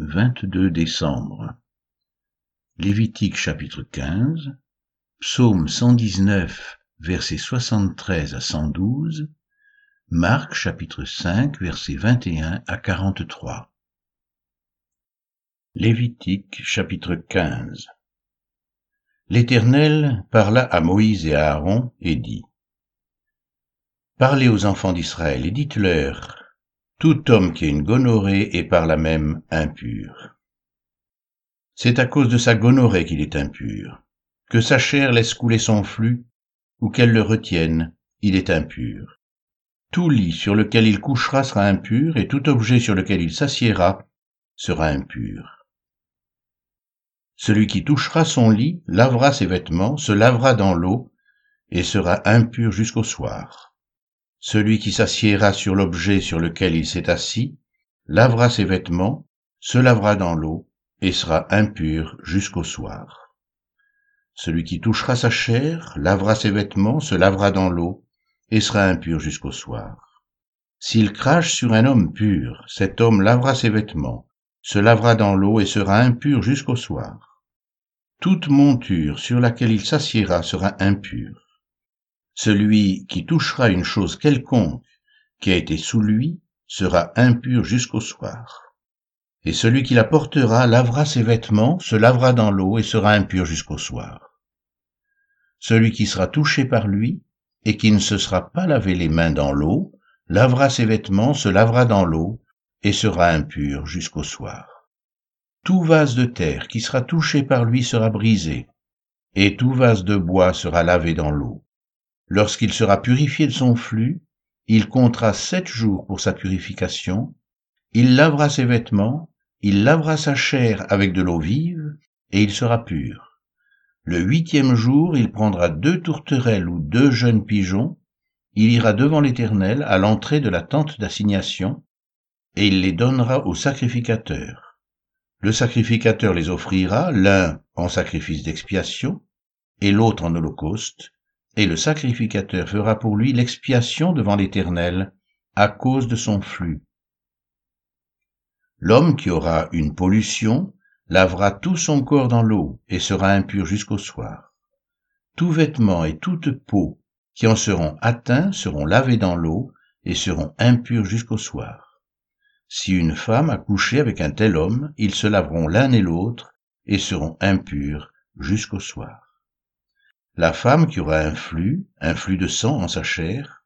22 décembre. Lévitique chapitre 15, Psaume 119 versets 73 à 112, Marc chapitre 5 versets 21 à 43. Lévitique chapitre 15 L'Éternel parla à Moïse et à Aaron et dit Parlez aux enfants d'Israël et dites-leur tout homme qui a une gonorrhée est par là même impur. C'est à cause de sa gonorrhée qu'il est impur. Que sa chair laisse couler son flux, ou qu'elle le retienne, il est impur. Tout lit sur lequel il couchera sera impur, et tout objet sur lequel il s'assiera sera impur. Celui qui touchera son lit lavera ses vêtements, se lavera dans l'eau, et sera impur jusqu'au soir. Celui qui s'assiera sur l'objet sur lequel il s'est assis, lavera ses vêtements, se lavera dans l'eau, et sera impur jusqu'au soir. Celui qui touchera sa chair, lavera ses vêtements, se lavera dans l'eau, et sera impur jusqu'au soir. S'il crache sur un homme pur, cet homme lavera ses vêtements, se lavera dans l'eau et sera impur jusqu'au soir. Toute monture sur laquelle il s'assiera sera impure. Celui qui touchera une chose quelconque qui a été sous lui sera impur jusqu'au soir. Et celui qui la portera lavera ses vêtements, se lavera dans l'eau et sera impur jusqu'au soir. Celui qui sera touché par lui et qui ne se sera pas lavé les mains dans l'eau, lavera ses vêtements, se lavera dans l'eau et sera impur jusqu'au soir. Tout vase de terre qui sera touché par lui sera brisé, et tout vase de bois sera lavé dans l'eau. Lorsqu'il sera purifié de son flux, il comptera sept jours pour sa purification, il lavera ses vêtements, il lavera sa chair avec de l'eau vive, et il sera pur. Le huitième jour, il prendra deux tourterelles ou deux jeunes pigeons, il ira devant l'Éternel à l'entrée de la tente d'assignation, et il les donnera au sacrificateur. Le sacrificateur les offrira, l'un en sacrifice d'expiation, et l'autre en holocauste, et le sacrificateur fera pour lui l'expiation devant l'Éternel à cause de son flux. L'homme qui aura une pollution lavera tout son corps dans l'eau et sera impur jusqu'au soir. Tout vêtement et toute peau qui en seront atteints seront lavés dans l'eau et seront impurs jusqu'au soir. Si une femme a couché avec un tel homme, ils se laveront l'un et l'autre et seront impurs jusqu'au soir. La femme qui aura un flux, un flux de sang en sa chair,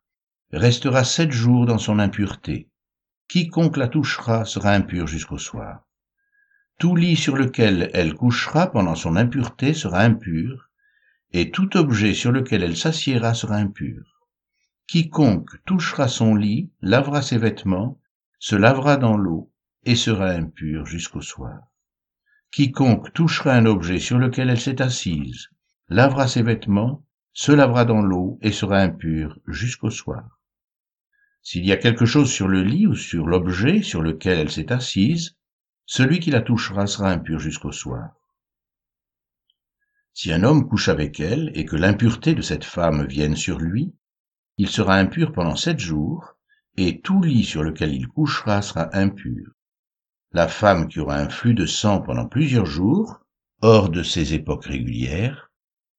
restera sept jours dans son impureté. Quiconque la touchera sera impur jusqu'au soir. Tout lit sur lequel elle couchera pendant son impureté sera impur, et tout objet sur lequel elle s'assiera sera impur. Quiconque touchera son lit, lavera ses vêtements, se lavera dans l'eau, et sera impur jusqu'au soir. Quiconque touchera un objet sur lequel elle s'est assise, lavera ses vêtements, se lavera dans l'eau et sera impur jusqu'au soir. S'il y a quelque chose sur le lit ou sur l'objet sur lequel elle s'est assise, celui qui la touchera sera impur jusqu'au soir. Si un homme couche avec elle et que l'impureté de cette femme vienne sur lui, il sera impur pendant sept jours, et tout lit sur lequel il couchera sera impur. La femme qui aura un flux de sang pendant plusieurs jours, hors de ses époques régulières,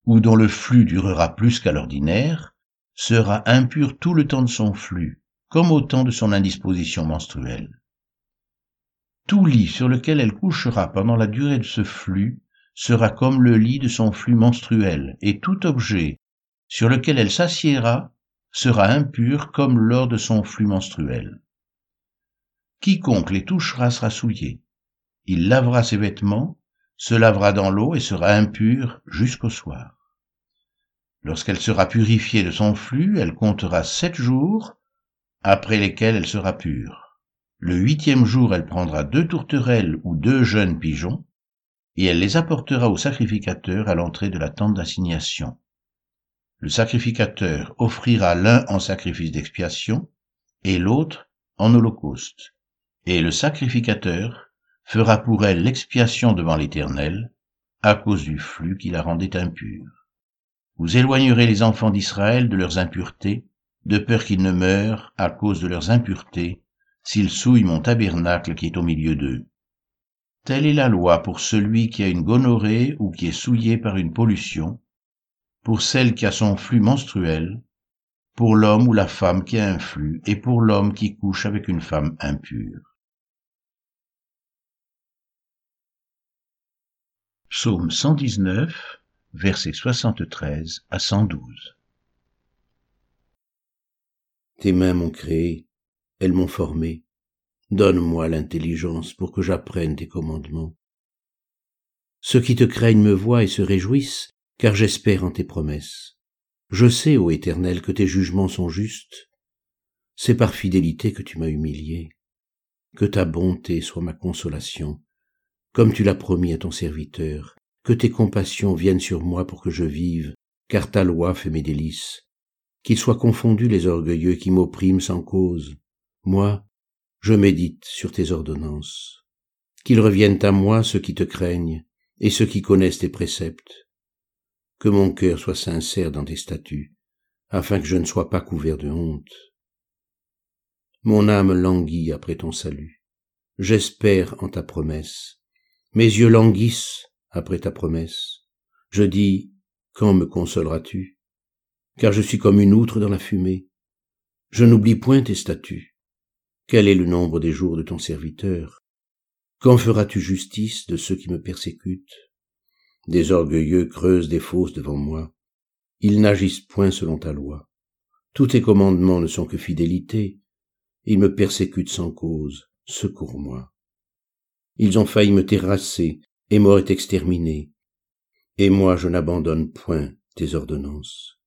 ou dont le flux durera plus qu'à l'ordinaire, sera impur tout le temps de son flux, comme au temps de son indisposition menstruelle. Tout lit sur lequel elle couchera pendant la durée de ce flux sera comme le lit de son flux menstruel, et tout objet sur lequel elle s'assiera sera impur comme lors de son flux menstruel. Quiconque les touchera sera souillé. Il lavera ses vêtements, se lavera dans l'eau et sera impur jusqu'au soir. Lorsqu'elle sera purifiée de son flux, elle comptera sept jours, après lesquels elle sera pure. Le huitième jour, elle prendra deux tourterelles ou deux jeunes pigeons, et elle les apportera au sacrificateur à l'entrée de la tente d'assignation. Le sacrificateur offrira l'un en sacrifice d'expiation et l'autre en holocauste. Et le sacrificateur fera pour elle l'expiation devant l'Éternel à cause du flux qui la rendait impure. Vous éloignerez les enfants d'Israël de leurs impuretés, de peur qu'ils ne meurent à cause de leurs impuretés, s'ils souillent mon tabernacle qui est au milieu d'eux. Telle est la loi pour celui qui a une gonorrhée ou qui est souillé par une pollution, pour celle qui a son flux menstruel, pour l'homme ou la femme qui a un flux, et pour l'homme qui couche avec une femme impure. Psaume 119, versets 73 à 112. Tes mains m'ont créé, elles m'ont formé. Donne-moi l'intelligence pour que j'apprenne tes commandements. Ceux qui te craignent me voient et se réjouissent, car j'espère en tes promesses. Je sais, ô Éternel, que tes jugements sont justes. C'est par fidélité que tu m'as humilié. Que ta bonté soit ma consolation, comme tu l'as promis à ton serviteur. Que tes compassions viennent sur moi pour que je vive, car ta loi fait mes délices. Qu'ils soient confondus les orgueilleux qui m'oppriment sans cause. Moi, je médite sur tes ordonnances. Qu'ils reviennent à moi ceux qui te craignent et ceux qui connaissent tes préceptes. Que mon cœur soit sincère dans tes statuts, afin que je ne sois pas couvert de honte. Mon âme languit après ton salut. J'espère en ta promesse. Mes yeux languissent après ta promesse. Je dis, quand me consoleras-tu? Car je suis comme une outre dans la fumée. Je n'oublie point tes statuts. Quel est le nombre des jours de ton serviteur? Quand feras-tu justice de ceux qui me persécutent? Des orgueilleux creusent des fosses devant moi. Ils n'agissent point selon ta loi. Tous tes commandements ne sont que fidélité. Ils me persécutent sans cause. Secours-moi. Ils ont failli me terrasser et m'auraient exterminé. Et moi je n'abandonne point tes ordonnances.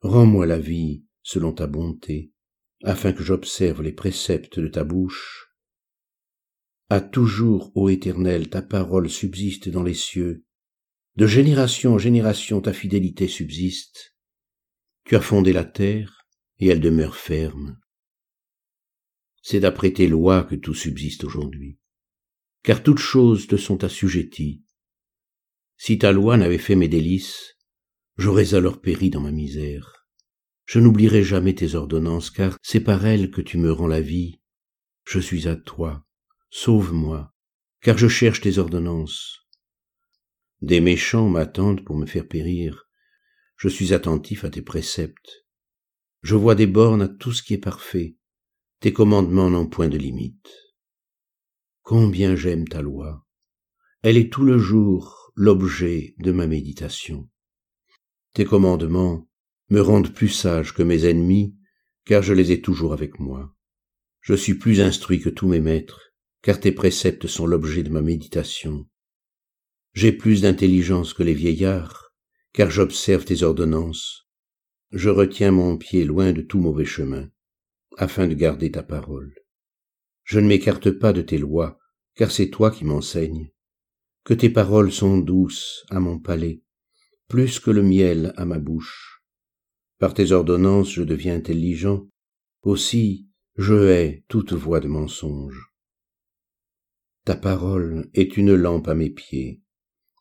Rends-moi la vie selon ta bonté afin que j'observe les préceptes de ta bouche. À toujours, ô Éternel, ta parole subsiste dans les cieux. De génération en génération ta fidélité subsiste. Tu as fondé la terre, et elle demeure ferme. C'est d'après tes lois que tout subsiste aujourd'hui, car toutes choses te sont assujetties. Si ta loi n'avait fait mes délices, j'aurais alors péri dans ma misère. Je n'oublierai jamais tes ordonnances, car c'est par elles que tu me rends la vie. Je suis à toi. Sauve-moi, car je cherche tes ordonnances. Des méchants m'attendent pour me faire périr. Je suis attentif à tes préceptes. Je vois des bornes à tout ce qui est parfait. Tes commandements n'ont point de limite. Combien j'aime ta loi. Elle est tout le jour l'objet de ma méditation. Tes commandements me rendent plus sage que mes ennemis, car je les ai toujours avec moi. Je suis plus instruit que tous mes maîtres, car tes préceptes sont l'objet de ma méditation. J'ai plus d'intelligence que les vieillards, car j'observe tes ordonnances. Je retiens mon pied loin de tout mauvais chemin, afin de garder ta parole. Je ne m'écarte pas de tes lois, car c'est toi qui m'enseignes. Que tes paroles sont douces à mon palais, plus que le miel à ma bouche. Par tes ordonnances je deviens intelligent, aussi je hais toute voix de mensonge. Ta parole est une lampe à mes pieds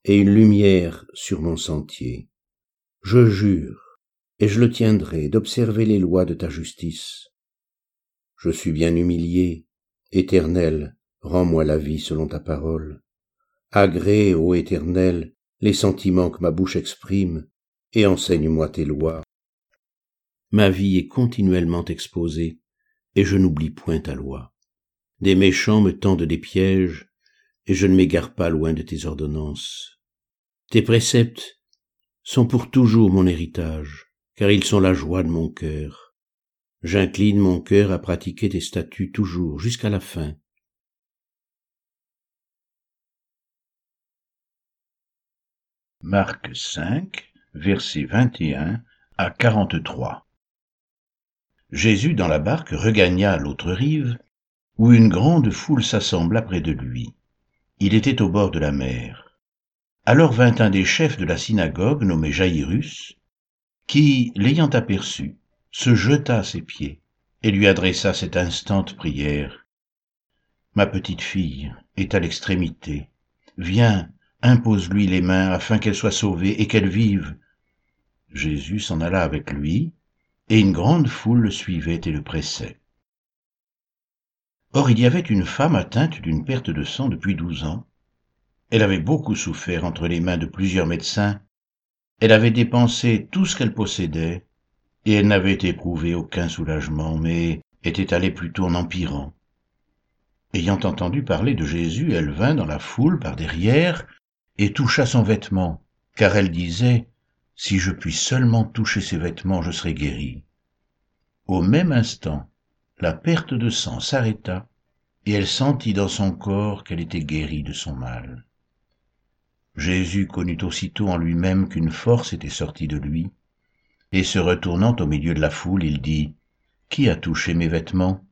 et une lumière sur mon sentier. Je jure, et je le tiendrai, d'observer les lois de ta justice. Je suis bien humilié, Éternel, rends-moi la vie selon ta parole. Agrée, ô Éternel, les sentiments que ma bouche exprime, et enseigne-moi tes lois. Ma vie est continuellement exposée, et je n'oublie point ta loi. Des méchants me tendent des pièges, et je ne m'égare pas loin de tes ordonnances. Tes préceptes sont pour toujours mon héritage, car ils sont la joie de mon cœur. J'incline mon cœur à pratiquer tes statuts toujours jusqu'à la fin. Marc 5, versets 21 à 43. Jésus dans la barque regagna l'autre rive, où une grande foule s'assembla près de lui. Il était au bord de la mer. Alors vint un des chefs de la synagogue nommé Jaïrus, qui, l'ayant aperçu, se jeta à ses pieds et lui adressa cette instante prière. Ma petite fille est à l'extrémité. Viens, impose-lui les mains afin qu'elle soit sauvée et qu'elle vive. Jésus s'en alla avec lui, et une grande foule le suivait et le pressait. Or il y avait une femme atteinte d'une perte de sang depuis douze ans, Elle avait beaucoup souffert entre les mains de plusieurs médecins, elle avait dépensé tout ce qu'elle possédait, et elle n'avait éprouvé aucun soulagement, mais était allée plutôt en empirant. Ayant entendu parler de Jésus, elle vint dans la foule par derrière et toucha son vêtement, car elle disait, Si je puis seulement toucher ses vêtements, je serai guérie. Au même instant, la perte de sang s'arrêta, et elle sentit dans son corps qu'elle était guérie de son mal. Jésus connut aussitôt en lui-même qu'une force était sortie de lui, et se retournant au milieu de la foule, il dit, Qui a touché mes vêtements?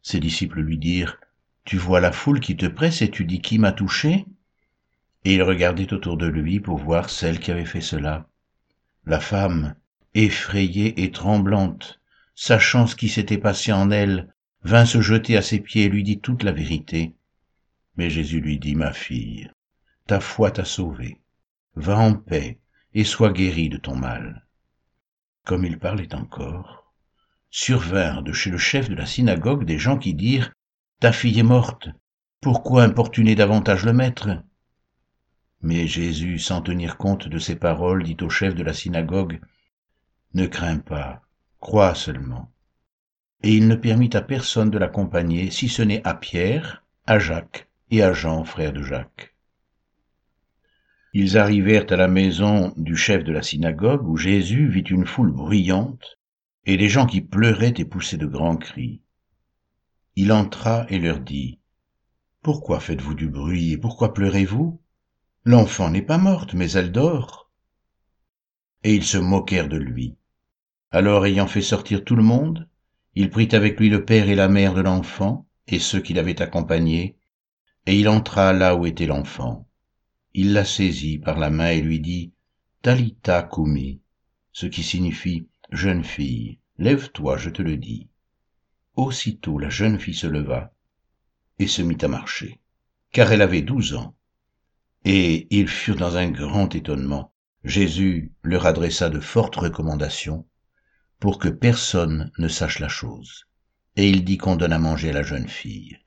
Ses disciples lui dirent, tu vois la foule qui te presse et tu dis qui m'a touché? Et il regardait autour de lui pour voir celle qui avait fait cela. La femme, effrayée et tremblante, sachant ce qui s'était passé en elle, vint se jeter à ses pieds et lui dit toute la vérité. Mais Jésus lui dit, ma fille, ta foi t'a sauvée. Va en paix et sois guérie de ton mal. Comme il parlait encore, survinrent de chez le chef de la synagogue des gens qui dirent ta fille est morte, pourquoi importuner davantage le maître? Mais Jésus, sans tenir compte de ces paroles, dit au chef de la synagogue, Ne crains pas, crois seulement. Et il ne permit à personne de l'accompagner, si ce n'est à Pierre, à Jacques et à Jean, frère de Jacques. Ils arrivèrent à la maison du chef de la synagogue, où Jésus vit une foule bruyante, et des gens qui pleuraient et poussaient de grands cris il entra et leur dit pourquoi faites-vous du bruit et pourquoi pleurez-vous? L'enfant n'est pas morte mais elle dort. Et ils se moquèrent de lui. Alors ayant fait sortir tout le monde il prit avec lui le père et la mère de l'enfant et ceux qui l'avaient accompagné et il entra là où était l'enfant. Il la saisit par la main et lui dit talita kumi ce qui signifie jeune fille lève-toi je te le dis aussitôt la jeune fille se leva et se mit à marcher car elle avait douze ans et ils furent dans un grand étonnement. Jésus leur adressa de fortes recommandations pour que personne ne sache la chose. Et il dit qu'on donne à manger à la jeune fille